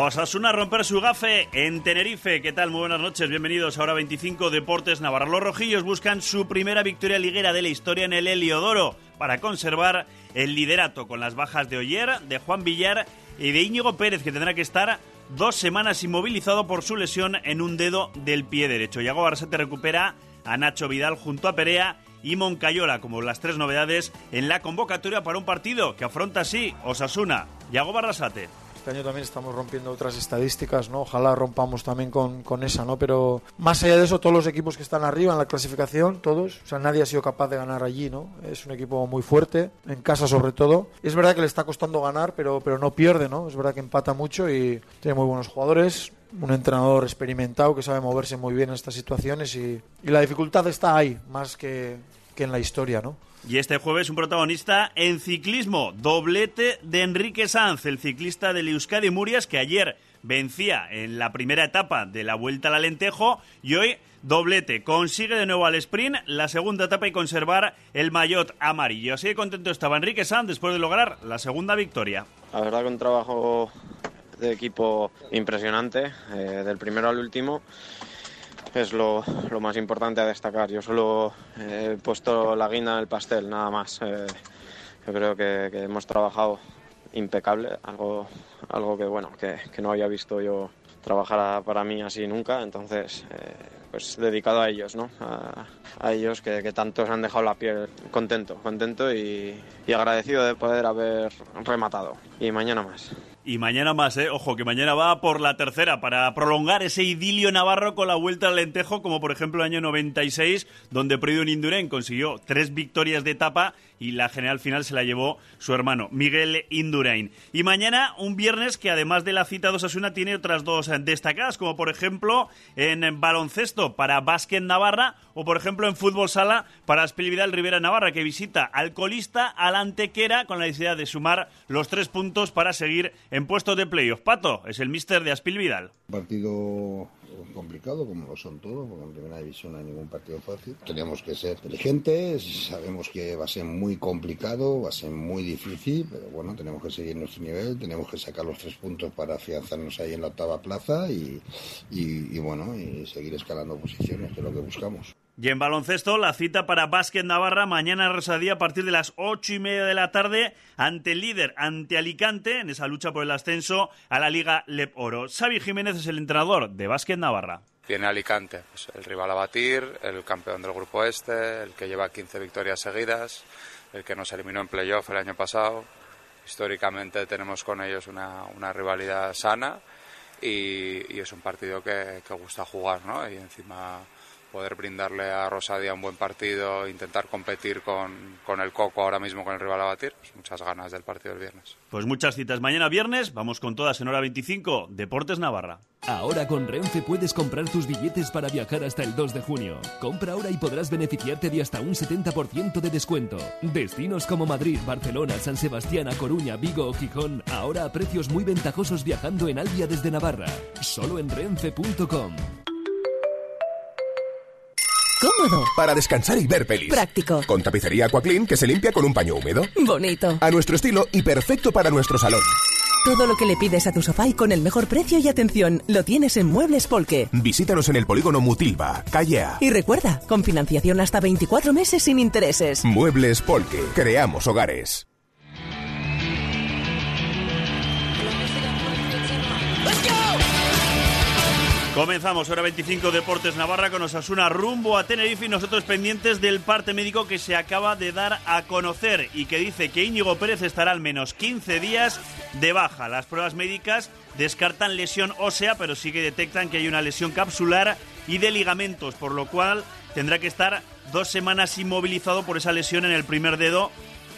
Osasuna romper su gafe en Tenerife. ¿Qué tal? Muy buenas noches. Bienvenidos a Hora 25 Deportes Navarra. Los rojillos buscan su primera victoria liguera de la historia en el Heliodoro para conservar el liderato con las bajas de Oyer, de Juan Villar y de Íñigo Pérez, que tendrá que estar dos semanas inmovilizado por su lesión en un dedo del pie derecho. Yago Barsete recupera a Nacho Vidal junto a Perea y Moncayola como las tres novedades en la convocatoria para un partido que afronta así Osasuna. Yago Barrasate. Este año también estamos rompiendo otras estadísticas, ¿no? Ojalá rompamos también con, con, esa, ¿no? Pero más allá de eso, todos los equipos que están arriba en la clasificación, todos, o sea, nadie ha sido capaz de ganar allí, ¿no? Es un equipo muy fuerte, en casa sobre todo. Es verdad que le está costando ganar, pero, pero no pierde, ¿no? Es verdad que empata mucho y tiene muy buenos jugadores, un entrenador experimentado que sabe moverse muy bien en estas situaciones y, y la dificultad está ahí, más que, que en la historia, ¿no? Y este jueves un protagonista en ciclismo, doblete de Enrique Sanz, el ciclista del Euskadi Murias que ayer vencía en la primera etapa de la Vuelta al Alentejo y hoy doblete. Consigue de nuevo al sprint la segunda etapa y conservar el maillot amarillo. Así de contento estaba Enrique Sanz después de lograr la segunda victoria. La verdad que un trabajo de equipo impresionante, eh, del primero al último es lo, lo, más importante a destacar. Yo solo he puesto la guinda en el pastel, nada más. Eh, yo creo que, que, hemos trabajado impecable, algo, algo que, bueno, que, que, no había visto yo trabajar para mí así nunca, entonces eh, pues dedicado a ellos, ¿no? A, a ellos que, que, tantos han dejado la piel contento, contento y, y agradecido de poder haber rematado. Y mañana más. Y mañana más, ¿eh? Ojo, que mañana va por la tercera para prolongar ese idilio navarro con la vuelta al lentejo, como por ejemplo el año 96, donde Proidon Indurain consiguió tres victorias de etapa y la general final se la llevó su hermano, Miguel Indurain. Y mañana, un viernes que además de la cita de Osasuna tiene otras dos destacadas, como por ejemplo en baloncesto para Básquet Navarra o por ejemplo en fútbol sala para Espelividal Rivera Navarra, que visita al colista, al Antequera, con la necesidad de sumar los tres puntos para seguir en puestos de playoff. Pato es el mister de Aspil Vidal. Partido complicado, como lo son todos, porque en primera división no hay ningún partido fácil. Tenemos que ser inteligentes, sabemos que va a ser muy complicado, va a ser muy difícil, pero bueno, tenemos que seguir nuestro nivel, tenemos que sacar los tres puntos para afianzarnos ahí en la octava plaza y, y, y bueno, y seguir escalando posiciones, que es lo que buscamos. Y en baloncesto, la cita para Básquet Navarra mañana Rosadía a partir de las ocho y media de la tarde ante el líder, ante Alicante, en esa lucha por el ascenso a la Liga Lep Oro. Xavi Jiménez es el entrenador de Básquet Navarra. Viene Alicante, pues el rival a batir, el campeón del grupo este, el que lleva 15 victorias seguidas, el que nos eliminó en playoff el año pasado. Históricamente tenemos con ellos una, una rivalidad sana y, y, es un partido que, que gusta jugar, ¿no? Y encima poder brindarle a Rosadia un buen partido, intentar competir con, con, el Coco ahora mismo con el rival a batir, pues muchas ganas del partido del viernes. Pues muchas citas mañana viernes, vamos con todas en hora 25, Deportes Navarra. Ahora con Renfe puedes comprar tus billetes para viajar hasta el 2 de junio. Compra ahora y podrás beneficiarte de hasta un 70% de descuento. Destinos como Madrid, Barcelona, San Sebastián, A Coruña, Vigo o Gijón, ahora a precios muy ventajosos viajando en Albia desde Navarra. Solo en renfe.com. Cómodo. Para descansar y ver pelis. Práctico. Con tapicería Aquaclean que se limpia con un paño húmedo. Bonito. A nuestro estilo y perfecto para nuestro salón. Todo lo que le pides a tu sofá y con el mejor precio y atención lo tienes en Muebles Polque. Visítanos en el polígono Mutilva, calle A. Y recuerda, con financiación hasta 24 meses sin intereses. Muebles Polque. Creamos hogares. Comenzamos, hora 25 Deportes Navarra con Osasuna rumbo a Tenerife y nosotros pendientes del parte médico que se acaba de dar a conocer y que dice que Íñigo Pérez estará al menos 15 días de baja. Las pruebas médicas descartan lesión ósea, pero sí que detectan que hay una lesión capsular y de ligamentos, por lo cual tendrá que estar dos semanas inmovilizado por esa lesión en el primer dedo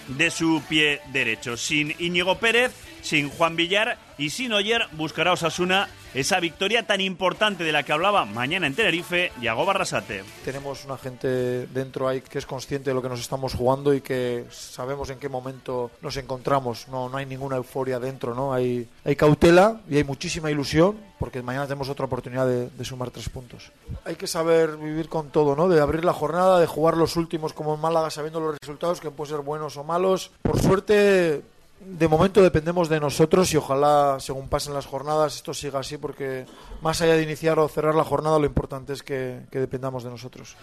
de su pie derecho. Sin Íñigo Pérez, sin Juan Villar y sin Oyer, buscará Osasuna esa victoria tan importante de la que hablaba mañana en Tenerife, Yago Barrasate. Tenemos una gente dentro ahí que es consciente de lo que nos estamos jugando y que sabemos en qué momento nos encontramos. No, no hay ninguna euforia dentro, ¿no? Hay, hay cautela y hay muchísima ilusión porque mañana tenemos otra oportunidad de, de, sumar tres puntos. Hay que saber vivir con todo, ¿no? De abrir la jornada, de jugar los últimos como en Málaga sabiendo los resultados, que pueden ser buenos o malos. Por suerte de momento dependemos de nosotros y ojalá según pasen las jornadas esto siga así porque más allá de iniciar o cerrar la jornada lo importante es que, que dependamos de nosotros.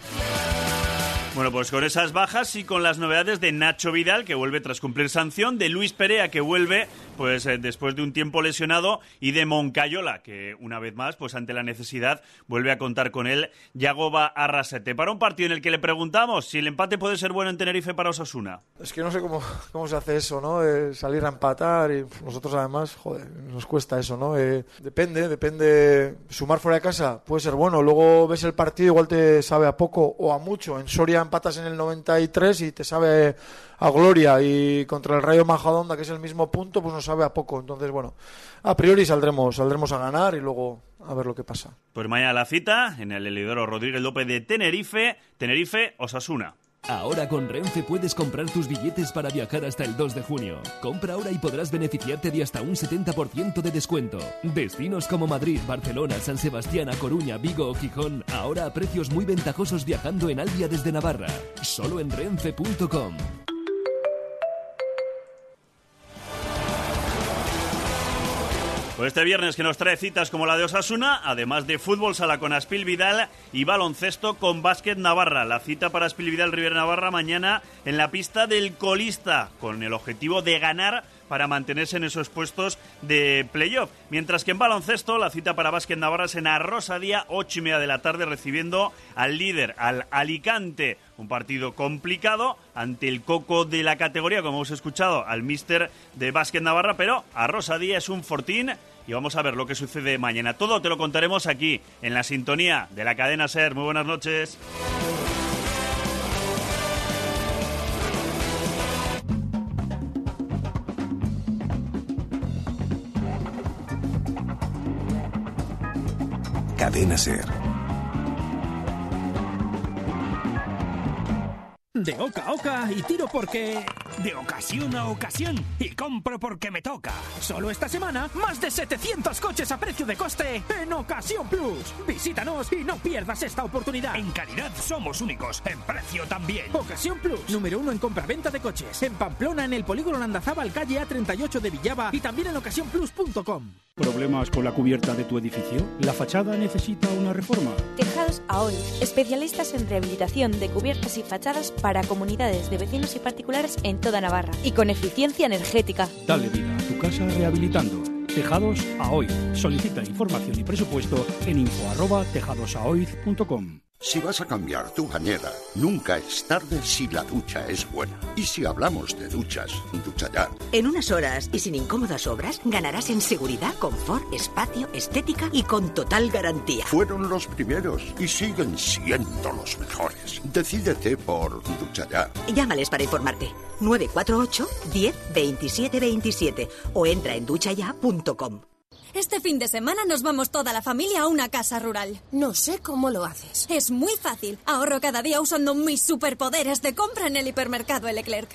Bueno, pues con esas bajas y con las novedades de Nacho Vidal, que vuelve tras cumplir sanción, de Luis Perea, que vuelve pues eh, después de un tiempo lesionado, y de Moncayola, que una vez más, pues ante la necesidad, vuelve a contar con él Yagoba Arrasete. Para un partido en el que le preguntamos si el empate puede ser bueno en Tenerife para Osasuna. Es que no sé cómo, cómo se hace eso, ¿no? Eh, salir a empatar y nosotros además, joder, nos cuesta eso, ¿no? Eh, depende, depende. Sumar fuera de casa puede ser bueno. Luego ves el partido, igual te sabe a poco o a mucho. En Soria empatas en el 93 y te sabe a gloria. Y contra el Rayo Majadonda que es el mismo punto pues nos sabe a poco. Entonces bueno a priori saldremos saldremos a ganar y luego a ver lo que pasa. Pues mañana la cita en el Elidoro Rodríguez López de Tenerife Tenerife Osasuna Ahora con Renfe puedes comprar tus billetes para viajar hasta el 2 de junio. Compra ahora y podrás beneficiarte de hasta un 70% de descuento. Destinos como Madrid, Barcelona, San Sebastián, A Coruña, Vigo o Gijón, ahora a precios muy ventajosos viajando en Albia desde Navarra. Solo en renfe.com. Pues este viernes que nos trae citas como la de Osasuna, además de fútbol sala con Aspil Vidal y baloncesto con Básquet Navarra. La cita para Aspil Vidal River Navarra mañana en la pista del colista, con el objetivo de ganar para mantenerse en esos puestos de playoff. Mientras que en baloncesto, la cita para Básquet Navarra es en Arrosadía, ocho y media de la tarde, recibiendo al líder, al Alicante. Un partido complicado ante el coco de la categoría, como hemos escuchado, al mister de Básquet Navarra, pero Arrosadía es un fortín y vamos a ver lo que sucede mañana. Todo te lo contaremos aquí, en la sintonía de la cadena SER. Muy buenas noches. Cadena Ser. De oca a oca y tiro porque... De ocasión a ocasión y compro porque me toca. Solo esta semana, más de 700 coches a precio de coste en Ocasión Plus. Visítanos y no pierdas esta oportunidad. En calidad somos únicos, en precio también. Ocasión Plus, número uno en compra-venta de coches. En Pamplona, en el polígono Landazábal, calle A38 de Villaba y también en ocasiónplus.com. ¿Problemas con la cubierta de tu edificio? ¿La fachada necesita una reforma? Tejados AOI, especialistas en rehabilitación de cubiertas y fachadas para comunidades de vecinos y particulares en toda Navarra y con eficiencia energética. Dale vida a tu casa rehabilitando. Tejados AOI. Solicita información y presupuesto en info@tejadosaoiz.com. Si vas a cambiar tu bañera, nunca es tarde si la ducha es buena. Y si hablamos de duchas, ducha ya. En unas horas y sin incómodas obras, ganarás en seguridad, confort, espacio, estética y con total garantía. Fueron los primeros y siguen siendo los mejores. Decídete por ducha ya. Llámales para informarte. 948 10 27 27 o entra en duchaya.com. Este fin de semana nos vamos toda la familia a una casa rural. No sé cómo lo haces. Es muy fácil. Ahorro cada día usando mis superpoderes de compra en el hipermercado Leclerc.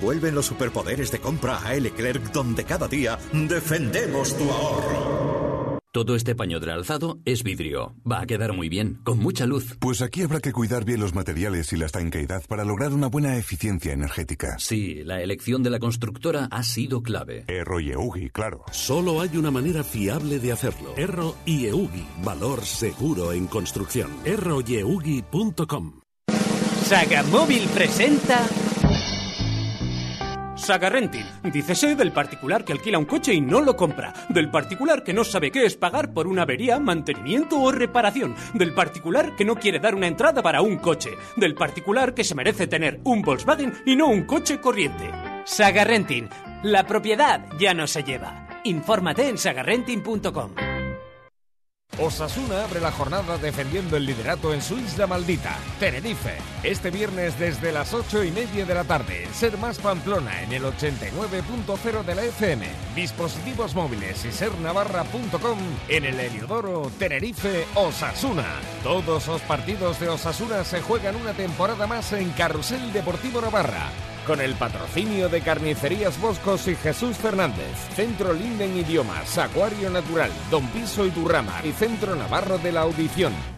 Vuelven los superpoderes de compra a Leclerc, donde cada día defendemos tu ahorro. Todo este paño de alzado es vidrio. Va a quedar muy bien, con mucha luz. Pues aquí habrá que cuidar bien los materiales y la estanqueidad para lograr una buena eficiencia energética. Sí, la elección de la constructora ha sido clave. Erro y Eugi, claro. Solo hay una manera fiable de hacerlo. Erro y Eugi. Valor seguro en construcción. erroyeugi.com Sagamóvil presenta... Saga Renting. Dícese del particular que alquila un coche y no lo compra. Del particular que no sabe qué es pagar por una avería, mantenimiento o reparación. Del particular que no quiere dar una entrada para un coche. Del particular que se merece tener un Volkswagen y no un coche corriente. Saga Renting. La propiedad ya no se lleva. Infórmate en sagarrenting.com. Osasuna abre la jornada defendiendo el liderato en su isla maldita, Tenerife. Este viernes desde las 8 y media de la tarde, Ser Más Pamplona en el 89.0 de la FM, dispositivos móviles y sernavarra.com en el Heliodoro Tenerife Osasuna. Todos los partidos de Osasuna se juegan una temporada más en Carrusel Deportivo Navarra con el patrocinio de Carnicerías Boscos y Jesús Fernández, Centro Linden Idiomas, Acuario Natural, Don Piso y Durrama y Centro Navarro de la Audición.